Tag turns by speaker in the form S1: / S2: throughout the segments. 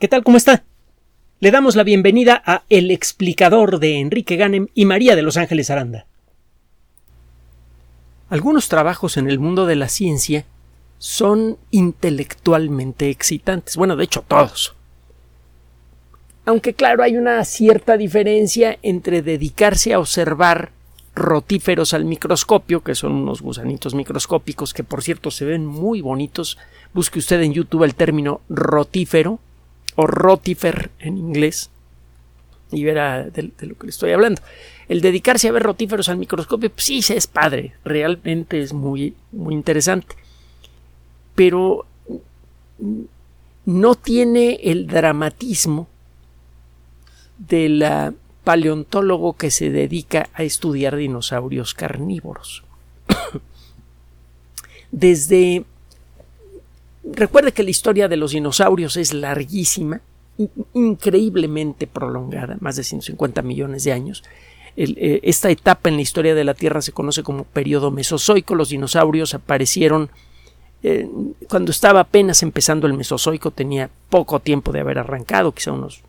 S1: ¿Qué tal? ¿Cómo está? Le damos la bienvenida a El explicador de Enrique Ganem y María de Los Ángeles Aranda. Algunos trabajos en el mundo de la ciencia son intelectualmente excitantes. Bueno, de hecho, todos. Aunque claro, hay una cierta diferencia entre dedicarse a observar rotíferos al microscopio, que son unos gusanitos microscópicos que por cierto se ven muy bonitos. Busque usted en YouTube el término rotífero o rotifer en inglés y verá de, lo que le estoy hablando. El dedicarse a ver rotíferos al microscopio, pues sí, es padre, realmente es muy, muy interesante. Pero no tiene el dramatismo del paleontólogo que se dedica a estudiar dinosaurios carnívoros. Desde Recuerde que la historia de los dinosaurios es larguísima, increíblemente prolongada, más de 150 millones de años. Eh, esta etapa en la historia de la Tierra se conoce como periodo mesozoico. Los dinosaurios aparecieron eh, cuando estaba apenas empezando el mesozoico, tenía poco tiempo de haber arrancado, quizá unos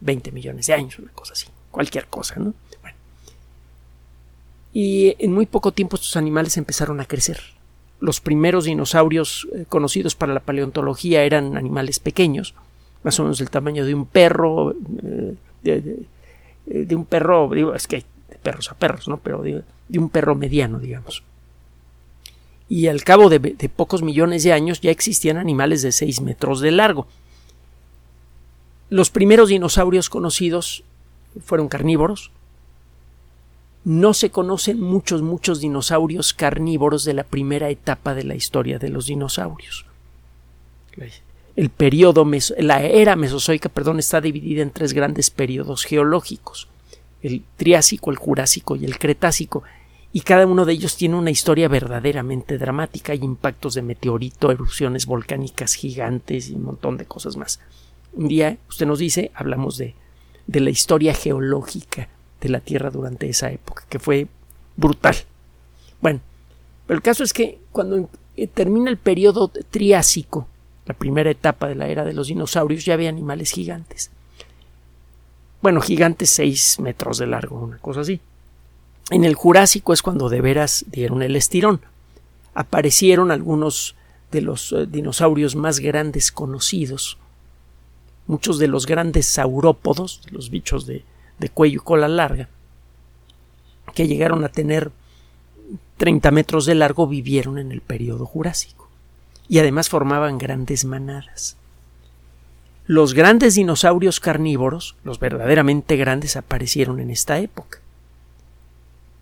S1: 20 millones de años, una cosa así, cualquier cosa, ¿no? Y en muy poco tiempo estos animales empezaron a crecer los primeros dinosaurios eh, conocidos para la paleontología eran animales pequeños, más o menos del tamaño de un perro, eh, eh, de, un perro, digo, es que hay de perros a perros, ¿no? Pero de, un perro mediano, digamos. Y al cabo de, de, pocos millones de años ya existían animales de 6 metros de largo. Los primeros dinosaurios conocidos fueron carnívoros, no se conocen muchos, muchos dinosaurios carnívoros de la primera etapa de la historia de los dinosaurios. El periodo, la era mesozoica, perdón, está dividida en tres grandes periodos geológicos, el Triásico, el Jurásico y el Cretácico, y cada uno de ellos tiene una historia verdaderamente dramática. Hay impactos de meteorito, erupciones volcánicas gigantes y un montón de cosas más. Un día usted nos dice, hablamos de, de la historia geológica de la Tierra durante esa época, que fue brutal. Bueno, pero el caso es que cuando eh, termina el periodo Triásico, la primera etapa de la era de los dinosaurios, ya había animales gigantes. Bueno, gigantes 6 metros de largo, una cosa así. En el Jurásico es cuando de veras dieron el estirón. Aparecieron algunos de los eh, dinosaurios más grandes conocidos. Muchos de los grandes saurópodos, los bichos de, de cuello y cola larga, que llegaron a tener 30 metros de largo, vivieron en el periodo Jurásico y además formaban grandes manadas. Los grandes dinosaurios carnívoros, los verdaderamente grandes, aparecieron en esta época.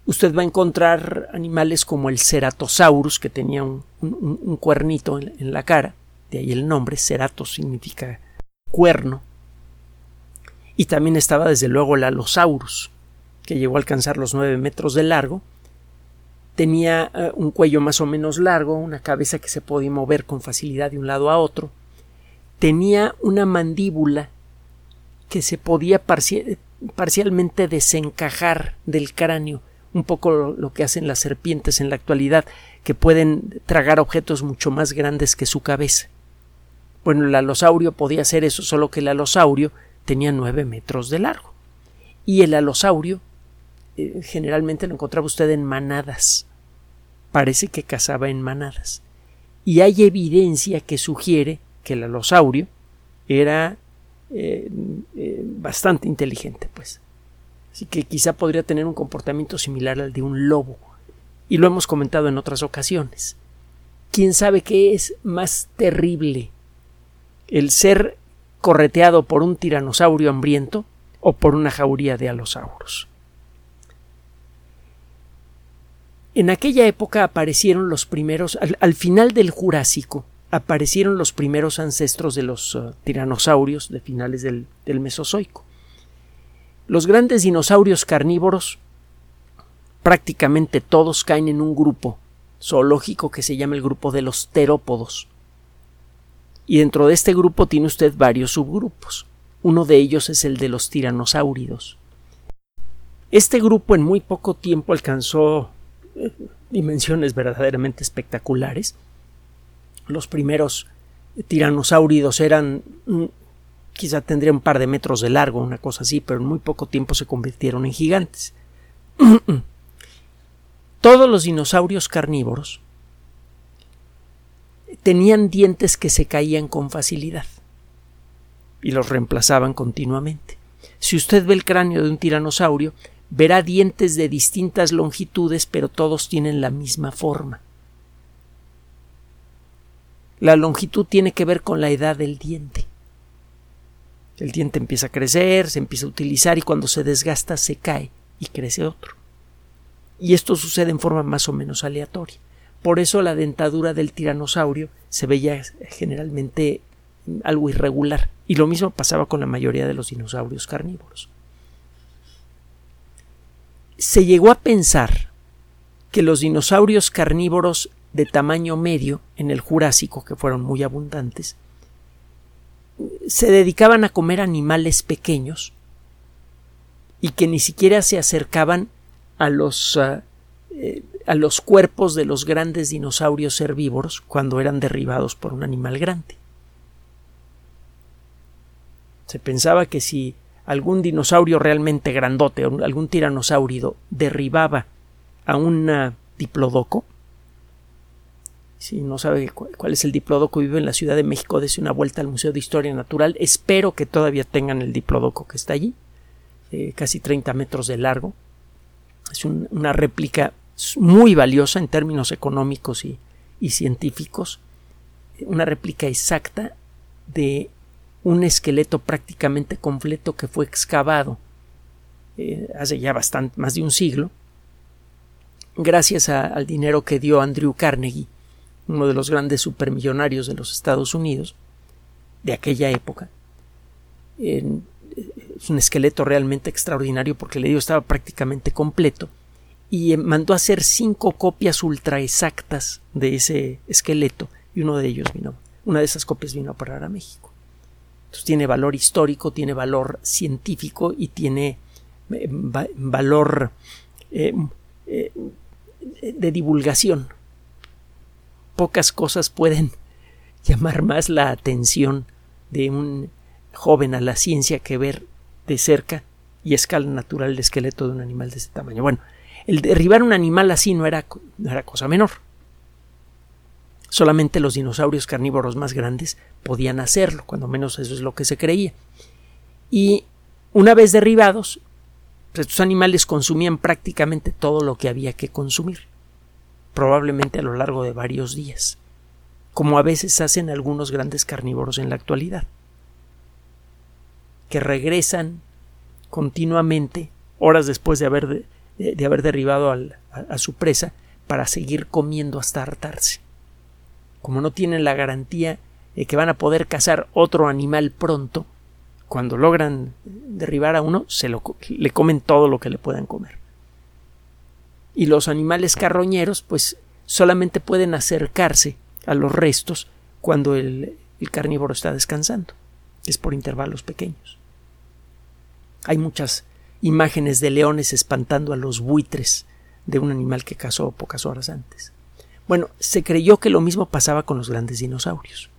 S1: Usted va a encontrar animales como el Ceratosaurus, que tenía un, cuernito en, en, la cara, de ahí el nombre, Ceratos significa cuerno, y también estaba desde luego el Allosaurus, que llegó a alcanzar los nueve metros de largo. Tenía eh, un cuello más o menos largo, una cabeza que se podía mover con facilidad de un lado a otro. Tenía una mandíbula que se podía parcialmente desencajar del cráneo, un poco lo que hacen las serpientes en la actualidad, que pueden tragar objetos mucho más grandes que su cabeza. Bueno, el alosaurio podía hacer eso, solo que el alosaurio tenía nueve metros de largo. Y el alosaurio eh, generalmente lo encontraba usted en manadas. Parece que cazaba en manadas. Y hay evidencia que sugiere que el alosaurio era eh, eh, bastante inteligente, pues. Así que quizá podría tener un comportamiento similar al de un lobo. Y lo hemos comentado en otras ocasiones. ¿Quién sabe qué es más terrible? ¿El ser correteado por un tiranosaurio hambriento o por una jauría de alosauros. En aquella época aparecieron los primeros, al, final del Jurásico, aparecieron los primeros ancestros de los uh, tiranosaurios de finales del, del Mesozoico. Los grandes dinosaurios carnívoros, prácticamente todos caen en un grupo zoológico que se llama el grupo de los terópodos. Y dentro de este grupo tiene usted varios subgrupos. Uno de ellos es el de los tiranosáuridos. Este grupo en muy poco tiempo alcanzó eh, dimensiones verdaderamente espectaculares. Los primeros tiranosáuridos eran quizá tendría un par de metros de largo, una cosa así, pero en muy poco tiempo se convirtieron en gigantes. Todos los dinosaurios carnívoros tenían dientes que se caían con facilidad y los reemplazaban continuamente. Si usted ve el cráneo de un tiranosaurio, verá dientes de distintas longitudes, pero todos tienen la misma forma. La longitud tiene que ver con la edad del diente. El diente empieza a crecer, se empieza a utilizar y cuando se desgasta se cae y crece otro. Y esto sucede en forma más o menos aleatoria. Por eso la dentadura del tiranosaurio se veía generalmente algo irregular. Y lo mismo pasaba con la mayoría de los dinosaurios carnívoros. Se llegó a pensar que los dinosaurios carnívoros de tamaño medio en el Jurásico, que fueron muy abundantes, se dedicaban a comer animales pequeños y que ni siquiera se acercaban a los, ah, a los cuerpos de los grandes dinosaurios herbívoros cuando eran derribados por un animal grande. Se pensaba que si algún dinosaurio realmente grandote, algún tiranosaurio derribaba a un diplodoco, si no sabe cuál es el diplodoco, vive en la Ciudad de México, dése una vuelta al Museo de Historia Natural. Espero que todavía tengan el diplodoco que está allí, eh, casi 30 metros de largo. Es una réplica muy valiosa en términos económicos y, científicos. Una réplica exacta de un esqueleto prácticamente completo que fue excavado eh, hace ya bastante, más de un siglo, gracias al dinero que dio Andrew Carnegie uno de los grandes supermillonarios de los Estados Unidos de aquella época. Es un esqueleto realmente extraordinario porque le digo estaba prácticamente completo y eh, mandó a hacer cinco copias ultra exactas de ese esqueleto y uno de ellos vino, una de esas copias vino a parar a México. Entonces tiene valor histórico, tiene valor científico y tiene eh, valor eh, de divulgación pocas cosas pueden llamar más la atención de un joven a la ciencia que ver de cerca y escala natural el esqueleto de un animal de ese tamaño. Bueno, el derribar un animal así no era, no era cosa menor. Solamente los dinosaurios carnívoros más grandes podían hacerlo, cuando menos eso es lo que se creía. Y una vez derribados, estos animales consumían prácticamente todo lo que había que consumir probablemente a lo largo de varios días, como a veces hacen algunos grandes carnívoros en la actualidad, que regresan continuamente, horas después de haber, de, haber derribado a, su presa, para seguir comiendo hasta hartarse. Como no tienen la garantía de que van a poder cazar otro animal pronto, cuando logran derribar a uno, se lo, le comen todo lo que le puedan comer y los animales carroñeros pues solamente pueden acercarse a los restos cuando el, carnívoro está descansando. Es por intervalos pequeños. Hay muchas imágenes de leones espantando a los buitres de un animal que cazó pocas horas antes. Bueno, se creyó que lo mismo pasaba con los grandes dinosaurios.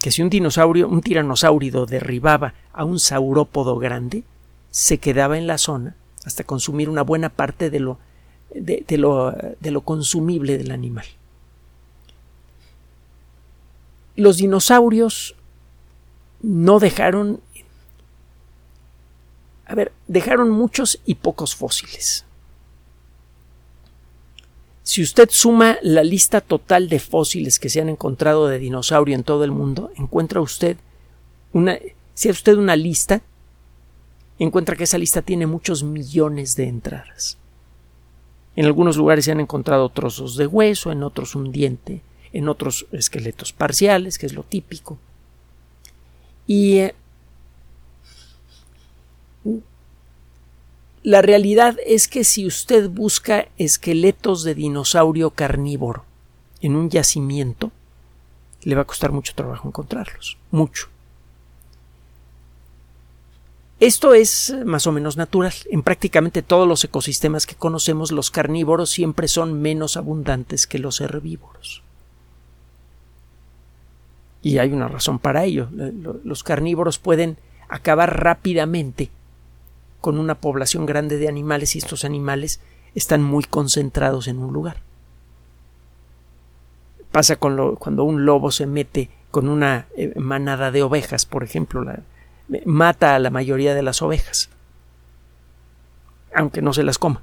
S1: Que si un dinosaurio, un tiranosaurio derribaba a un saurópodo grande, se quedaba en la zona hasta consumir una buena parte de lo de, lo, de lo consumible del animal. Los dinosaurios no dejaron a ver, dejaron muchos y pocos fósiles. Si usted suma la lista total de fósiles que se han encontrado de dinosaurio en todo el mundo, encuentra usted una, si hace usted una lista, encuentra que esa lista tiene muchos millones de entradas. En algunos lugares se han encontrado trozos de hueso, en otros un diente, en otros esqueletos parciales, que es lo típico. Y eh, la realidad es que si usted busca esqueletos de dinosaurio carnívoro en un yacimiento, le va a costar mucho trabajo encontrarlos, mucho. Esto es más o menos natural. En prácticamente todos los ecosistemas que conocemos, los carnívoros siempre son menos abundantes que los herbívoros. Y hay una razón para ello. Los carnívoros pueden acabar rápidamente con una población grande de animales y estos animales están muy concentrados en un lugar. Pasa con cuando un lobo se mete con una eh, manada de ovejas, por ejemplo, mata a la mayoría de las ovejas, aunque no se las coma.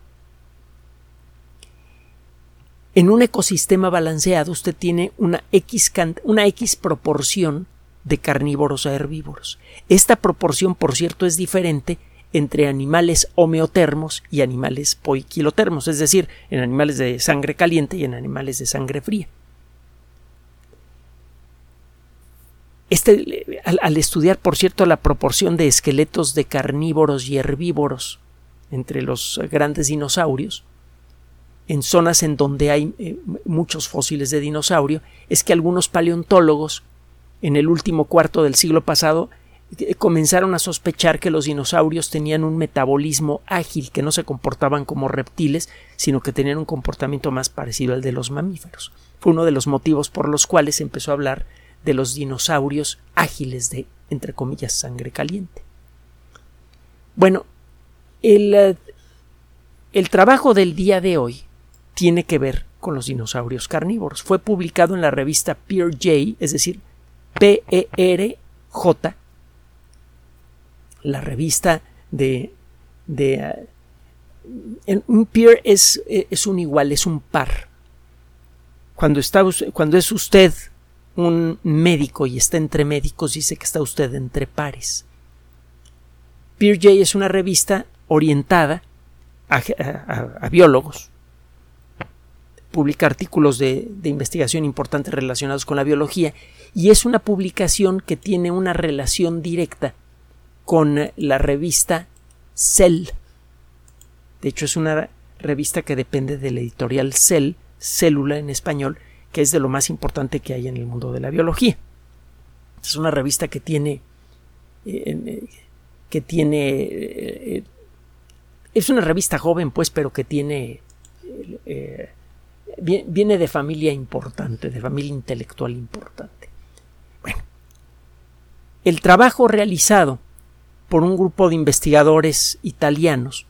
S1: En un ecosistema balanceado usted tiene una X, una X proporción de carnívoros a herbívoros. Esta proporción, por cierto, es diferente entre animales homeotermos y animales poiquilotermos, es decir, en animales de sangre caliente y en animales de sangre fría. Este, al, estudiar, por cierto, la proporción de esqueletos de carnívoros y herbívoros entre los grandes dinosaurios, en zonas en donde hay eh, muchos fósiles de dinosaurio, es que algunos paleontólogos en el último cuarto del siglo pasado comenzaron a sospechar que los dinosaurios tenían un metabolismo ágil, que no se comportaban como reptiles, sino que tenían un comportamiento más parecido al de los mamíferos. Fue uno de los motivos por los cuales se empezó a hablar de los dinosaurios ágiles de, entre comillas, sangre caliente. Bueno, el, eh, el trabajo del día de hoy tiene que ver con los dinosaurios carnívoros. Fue publicado en la revista Peer J, es decir, P-E-R-J, la revista de, de eh, un peer es, es, un igual, es un par. Cuando, está, cuando es usted un médico y está entre médicos, dice que está usted entre pares. J es una revista orientada a, biólogos. Publica artículos de, de investigación importantes relacionados con la biología y es una publicación que tiene una relación directa con la revista Cell. De hecho, es una revista que depende de la editorial Cell, Célula en español, que es de lo más importante que hay en el mundo de la biología. Es una revista que tiene eh, eh, que tiene eh, es una revista joven pues pero que tiene viene de familia importante de familia intelectual importante bueno el trabajo realizado por un grupo de investigadores italianos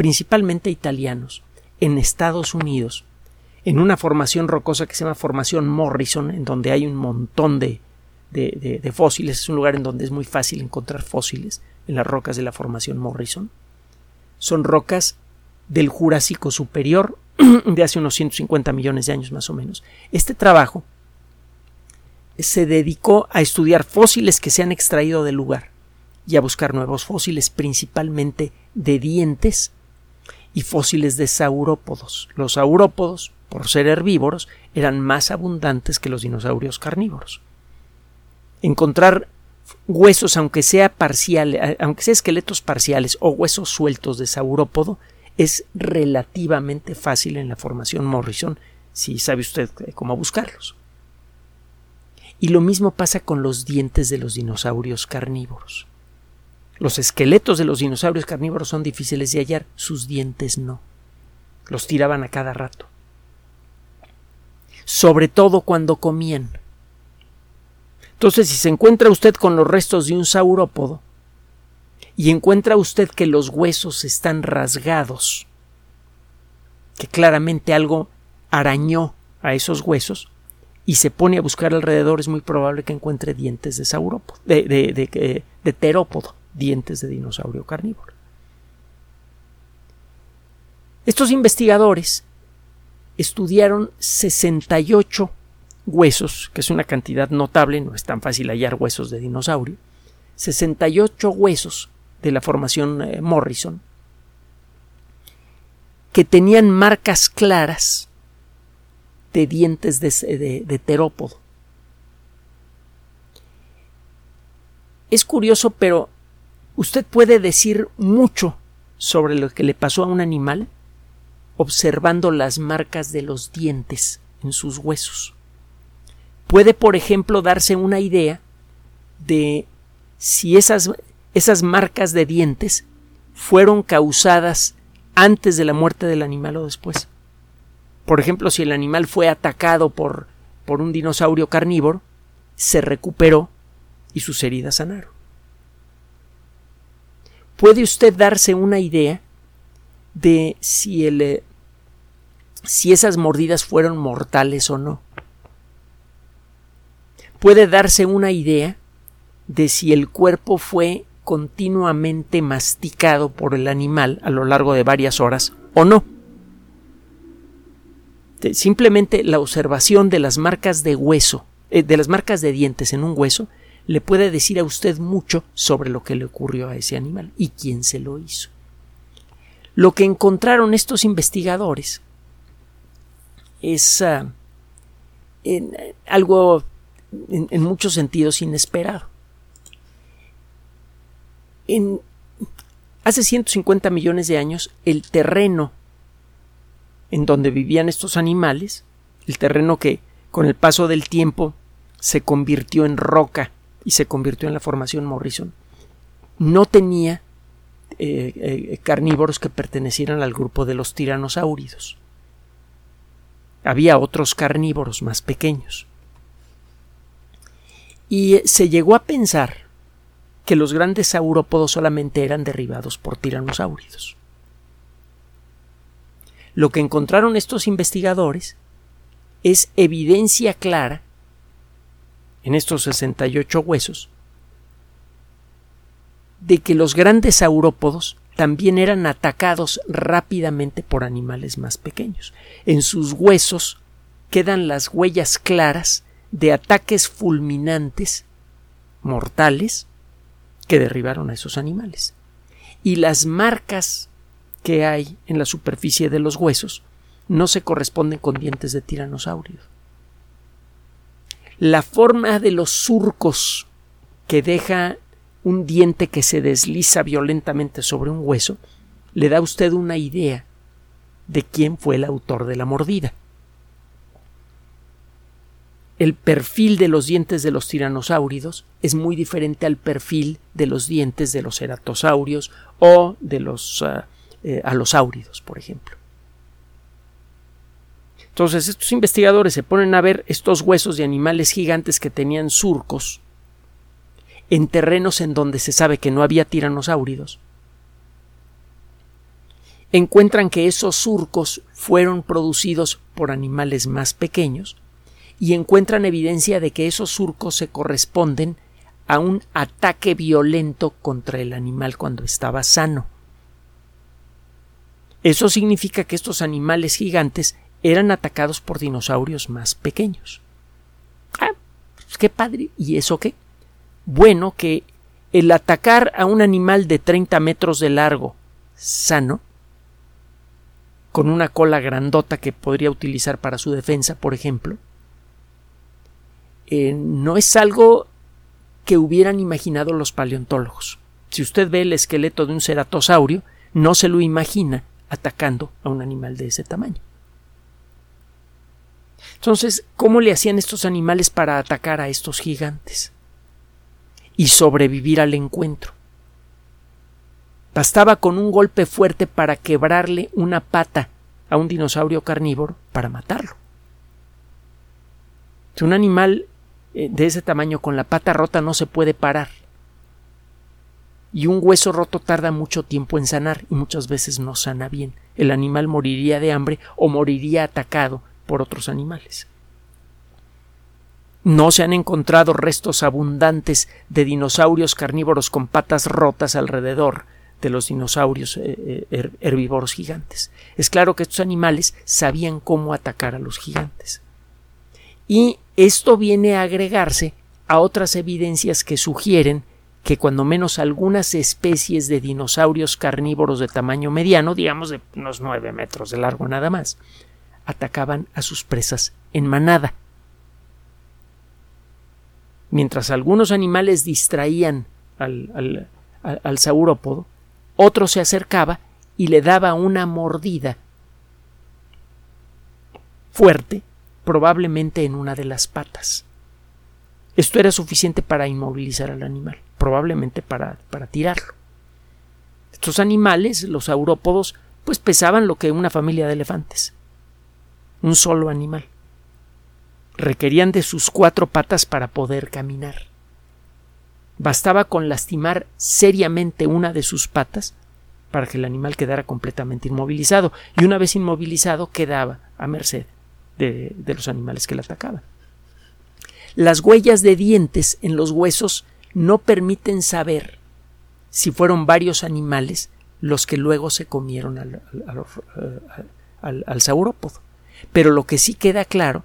S1: principalmente italianos en Estados Unidos en una formación rocosa que se llama Formación Morrison, en donde hay un montón de, de, fósiles. Es un lugar en donde es muy fácil encontrar fósiles en las rocas de la Formación Morrison. Son rocas del Jurásico Superior de hace unos 150 millones de años más o menos. Este trabajo se dedicó a estudiar fósiles que se han extraído del lugar y a buscar nuevos fósiles, principalmente de dientes y fósiles de saurópodos. Los saurópodos por ser herbívoros, eran más abundantes que los dinosaurios carnívoros. Encontrar huesos, aunque sea parcial, eh, aunque sea esqueletos parciales o huesos sueltos de saurópodo, es relativamente fácil en la formación Morrison, si sabe usted eh, cómo buscarlos. Y lo mismo pasa con los dientes de los dinosaurios carnívoros. Los esqueletos de los dinosaurios carnívoros son difíciles de hallar, sus dientes no. Los tiraban a cada rato sobre todo cuando comían. Entonces, si se encuentra usted con los restos de un saurópodo y encuentra usted que los huesos están rasgados, que claramente algo arañó a esos huesos, y se pone a buscar alrededor, es muy probable que encuentre dientes de saurópodo, de, de, de, de terópodo, dientes de dinosaurio carnívoro. Estos investigadores estudiaron 68 huesos, que es una cantidad notable, no es tan fácil hallar huesos de dinosaurio, 68 huesos de la formación eh, Morrison, que tenían marcas claras de dientes de, de terópodo. Es curioso, pero usted puede decir mucho sobre lo que le pasó a un animal observando las marcas de los dientes en sus huesos. Puede, por ejemplo, darse una idea de si esas, esas marcas de dientes fueron causadas antes de la muerte del animal o después. Por ejemplo, si el animal fue atacado por, por un dinosaurio carnívoro, se recuperó y sus heridas sanaron. Puede usted darse una idea de si el eh, si esas mordidas fueron mortales o no. Puede darse una idea de si el cuerpo fue continuamente masticado por el animal a lo largo de varias horas o no. Simplemente la observación de las marcas de hueso, eh, de las marcas de dientes en un hueso, le puede decir a usted mucho sobre lo que le ocurrió a ese animal y quién se lo hizo. Lo que encontraron estos investigadores es ah, algo en, muchos sentidos inesperado. En, hace 150 millones de años, el terreno en donde vivían estos animales, el terreno que con el paso del tiempo se convirtió en roca y se convirtió en la formación Morrison, no tenía eh, eh, carnívoros que pertenecieran al grupo de los tiranosáuridos. Había otros carnívoros más pequeños. Y eh, se llegó a pensar que los grandes saurópodos solamente eran derribados por tiranosáuridos. Lo que encontraron estos investigadores es evidencia clara en estos 68 huesos de que los grandes saurópodos también eran atacados rápidamente por animales más pequeños. En sus huesos quedan las huellas claras de ataques fulminantes mortales que derribaron a esos animales. Y las marcas que hay en la superficie de los huesos no se corresponden con dientes de tiranosaurio. La forma de los surcos que deja un diente que se desliza violentamente sobre un hueso le da a usted una idea de quién fue el autor de la mordida. El perfil de los dientes de los tiranosáuridos es muy diferente al perfil de los dientes de los ceratosaurios o de los uh, alosáuridos, por ejemplo. Entonces, estos investigadores se ponen a ver estos huesos de animales gigantes que tenían surcos en terrenos en donde se sabe que no había tiranosáuridos, encuentran que esos surcos fueron producidos por animales más pequeños y encuentran evidencia de que esos surcos se corresponden a un ataque violento contra el animal cuando estaba sano. Eso significa que estos animales gigantes eran atacados por dinosaurios más pequeños. Ah, pues qué padre. ¿Y eso qué? bueno que el atacar a un animal de 30 metros de largo, sano, con una cola grandota que podría utilizar para su defensa, por ejemplo, eh, no es algo que hubieran imaginado los paleontólogos. Si usted ve el esqueleto de un ceratosaurio, no se lo imagina atacando a un animal de ese tamaño. Entonces, ¿cómo le hacían estos animales para atacar a estos gigantes? y sobrevivir al encuentro. Bastaba con un golpe fuerte para quebrarle una pata a un dinosaurio carnívoro para matarlo. Si un animal eh, de ese tamaño con la pata rota no se puede parar. Y un hueso roto tarda mucho tiempo en sanar y muchas veces no sana bien. El animal moriría de hambre o moriría atacado por otros animales. No se han encontrado restos abundantes de dinosaurios carnívoros con patas rotas alrededor de los dinosaurios eh, eh, herbívoros gigantes. Es claro que estos animales sabían cómo atacar a los gigantes. Y esto viene a agregarse a otras evidencias que sugieren que cuando menos algunas especies de dinosaurios carnívoros de tamaño mediano, digamos de unos nueve metros de largo nada más, atacaban a sus presas en manada mientras algunos animales distraían al, al, saurópodo, otro se acercaba y le daba una mordida fuerte, probablemente en una de las patas. Esto era suficiente para inmovilizar al animal, probablemente para, para tirarlo. Estos animales, los saurópodos, pues pesaban lo que una familia de elefantes. Un solo animal requerían de sus cuatro patas para poder caminar. Bastaba con lastimar seriamente una de sus patas para que el animal quedara completamente inmovilizado y una vez inmovilizado quedaba a merced de, los animales que le atacaban. Las huellas de dientes en los huesos no permiten saber si fueron varios animales los que luego se comieron al, saurópodo. Pero lo que sí queda claro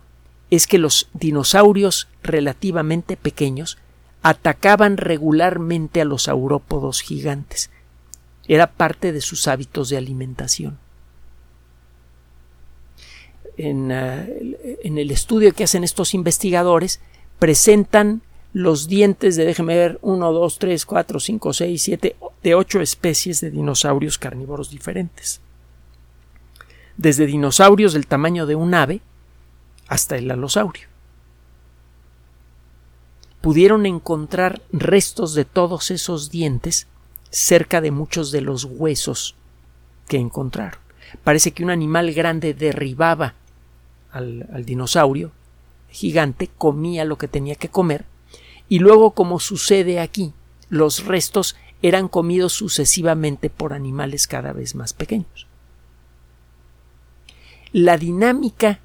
S1: es que los dinosaurios relativamente pequeños atacaban regularmente a los saurópodos gigantes. Era parte de sus hábitos de alimentación. En, uh, en, el estudio que hacen estos investigadores presentan los dientes de, déjeme ver, 1, 2, 3, 4, 5, 6, 7, de 8 especies de dinosaurios carnívoros diferentes. Desde dinosaurios del tamaño de un ave hasta el alosaurio. Pudieron encontrar restos de todos esos dientes cerca de muchos de los huesos que encontraron. Parece que un animal grande derribaba al, al dinosaurio gigante, comía lo que tenía que comer, y luego, como sucede aquí, los restos eran comidos sucesivamente por animales cada vez más pequeños. La dinámica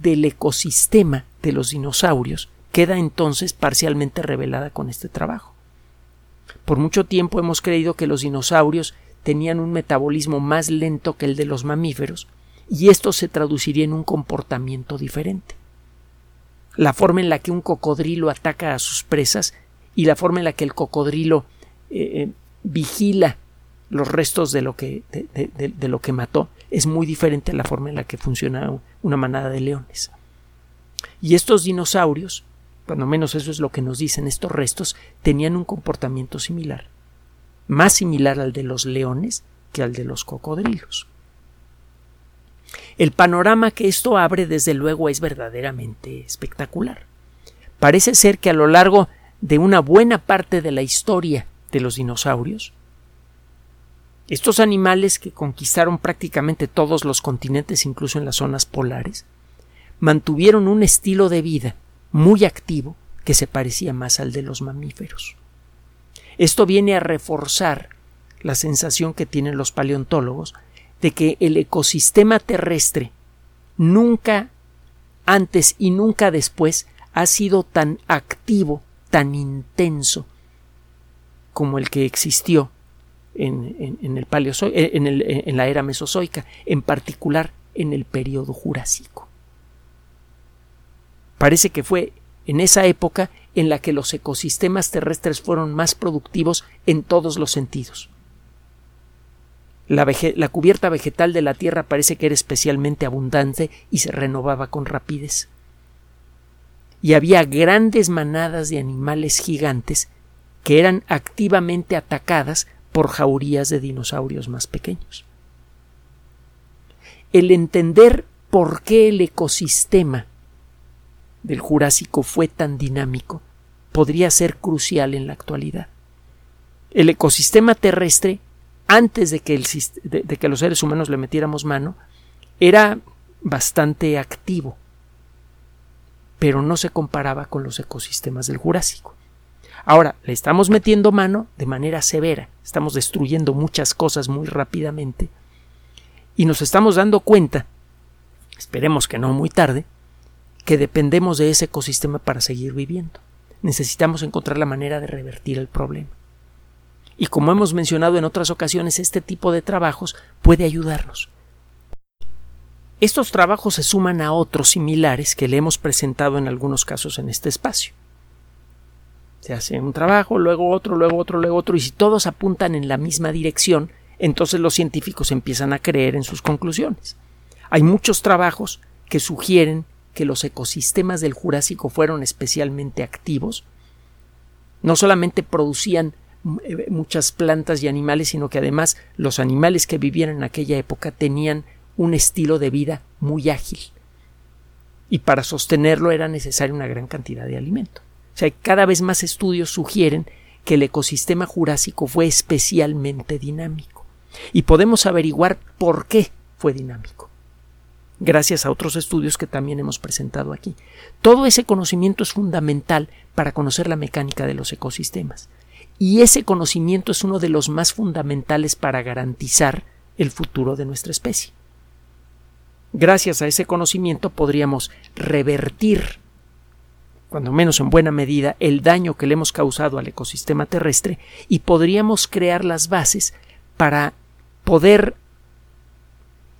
S1: del ecosistema de los dinosaurios queda entonces parcialmente revelada con este trabajo. Por mucho tiempo hemos creído que los dinosaurios tenían un metabolismo más lento que el de los mamíferos, y esto se traduciría en un comportamiento diferente. La forma en la que un cocodrilo ataca a sus presas y la forma en la que el cocodrilo eh, eh vigila los restos de lo que de, lo que mató es muy diferente a la forma en la que funciona una manada de leones. Y estos dinosaurios, cuando menos eso es lo que nos dicen estos restos, tenían un comportamiento similar, más similar al de los leones que al de los cocodrilos. El panorama que esto abre, desde luego, es verdaderamente espectacular. Parece ser que a lo largo de una buena parte de la historia de los dinosaurios, estos animales que conquistaron prácticamente todos los continentes, incluso en las zonas polares, mantuvieron un estilo de vida muy activo que se parecía más al de los mamíferos. Esto viene a reforzar la sensación que tienen los paleontólogos de que el ecosistema terrestre nunca antes y nunca después ha sido tan activo, tan intenso como el que existió en, en, el eh, en, el, en la era mesozoica, en particular en el periodo jurásico. Parece que fue en esa época en la que los ecosistemas terrestres fueron más productivos en todos los sentidos. La, la, cubierta vegetal de la Tierra parece que era especialmente abundante y se renovaba con rapidez. Y había grandes manadas de animales gigantes que eran activamente atacadas por jaurías de dinosaurios más pequeños. El entender por qué el ecosistema del Jurásico fue tan dinámico podría ser crucial en la actualidad. El ecosistema terrestre, antes de que, de que los seres humanos le metiéramos mano, era bastante activo, pero no se comparaba con los ecosistemas del Jurásico. Ahora, le estamos metiendo mano de manera severa, estamos destruyendo muchas cosas muy rápidamente y nos estamos dando cuenta, esperemos que no muy tarde, que dependemos de ese ecosistema para seguir viviendo. Necesitamos encontrar la manera de revertir el problema. Y como hemos mencionado en otras ocasiones, este tipo de trabajos puede ayudarnos. Estos trabajos se suman a otros similares que le hemos presentado en algunos casos en este espacio. Se hace un trabajo, luego otro, luego otro, luego otro, y si todos apuntan en la misma dirección, entonces los científicos empiezan a creer en sus conclusiones. Hay muchos trabajos que sugieren que los ecosistemas del Jurásico fueron especialmente activos, no solamente producían eh, muchas plantas y animales, sino que además los animales que vivían en aquella época tenían un estilo de vida muy ágil. Y para sostenerlo era necesaria una gran cantidad de alimento. O sea, cada vez más estudios sugieren que el ecosistema jurásico fue especialmente dinámico. Y podemos averiguar por qué fue dinámico. gracias a otros estudios que también hemos presentado aquí. Todo ese conocimiento es fundamental para conocer la mecánica de los ecosistemas. Y ese conocimiento es uno de los más fundamentales para garantizar el futuro de nuestra especie. Gracias a ese conocimiento podríamos revertir, cuando menos en buena medida, el daño que le hemos causado al ecosistema terrestre y podríamos crear las bases para poder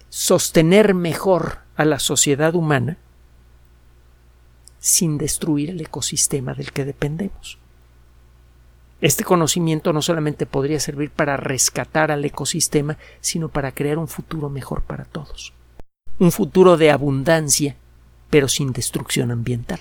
S1: sostener mejor a la sociedad humana sin destruir el ecosistema del que dependemos. Este conocimiento no solamente podría servir para rescatar al ecosistema, sino para crear un futuro mejor para todos. Un futuro de abundancia, pero sin destrucción ambiental.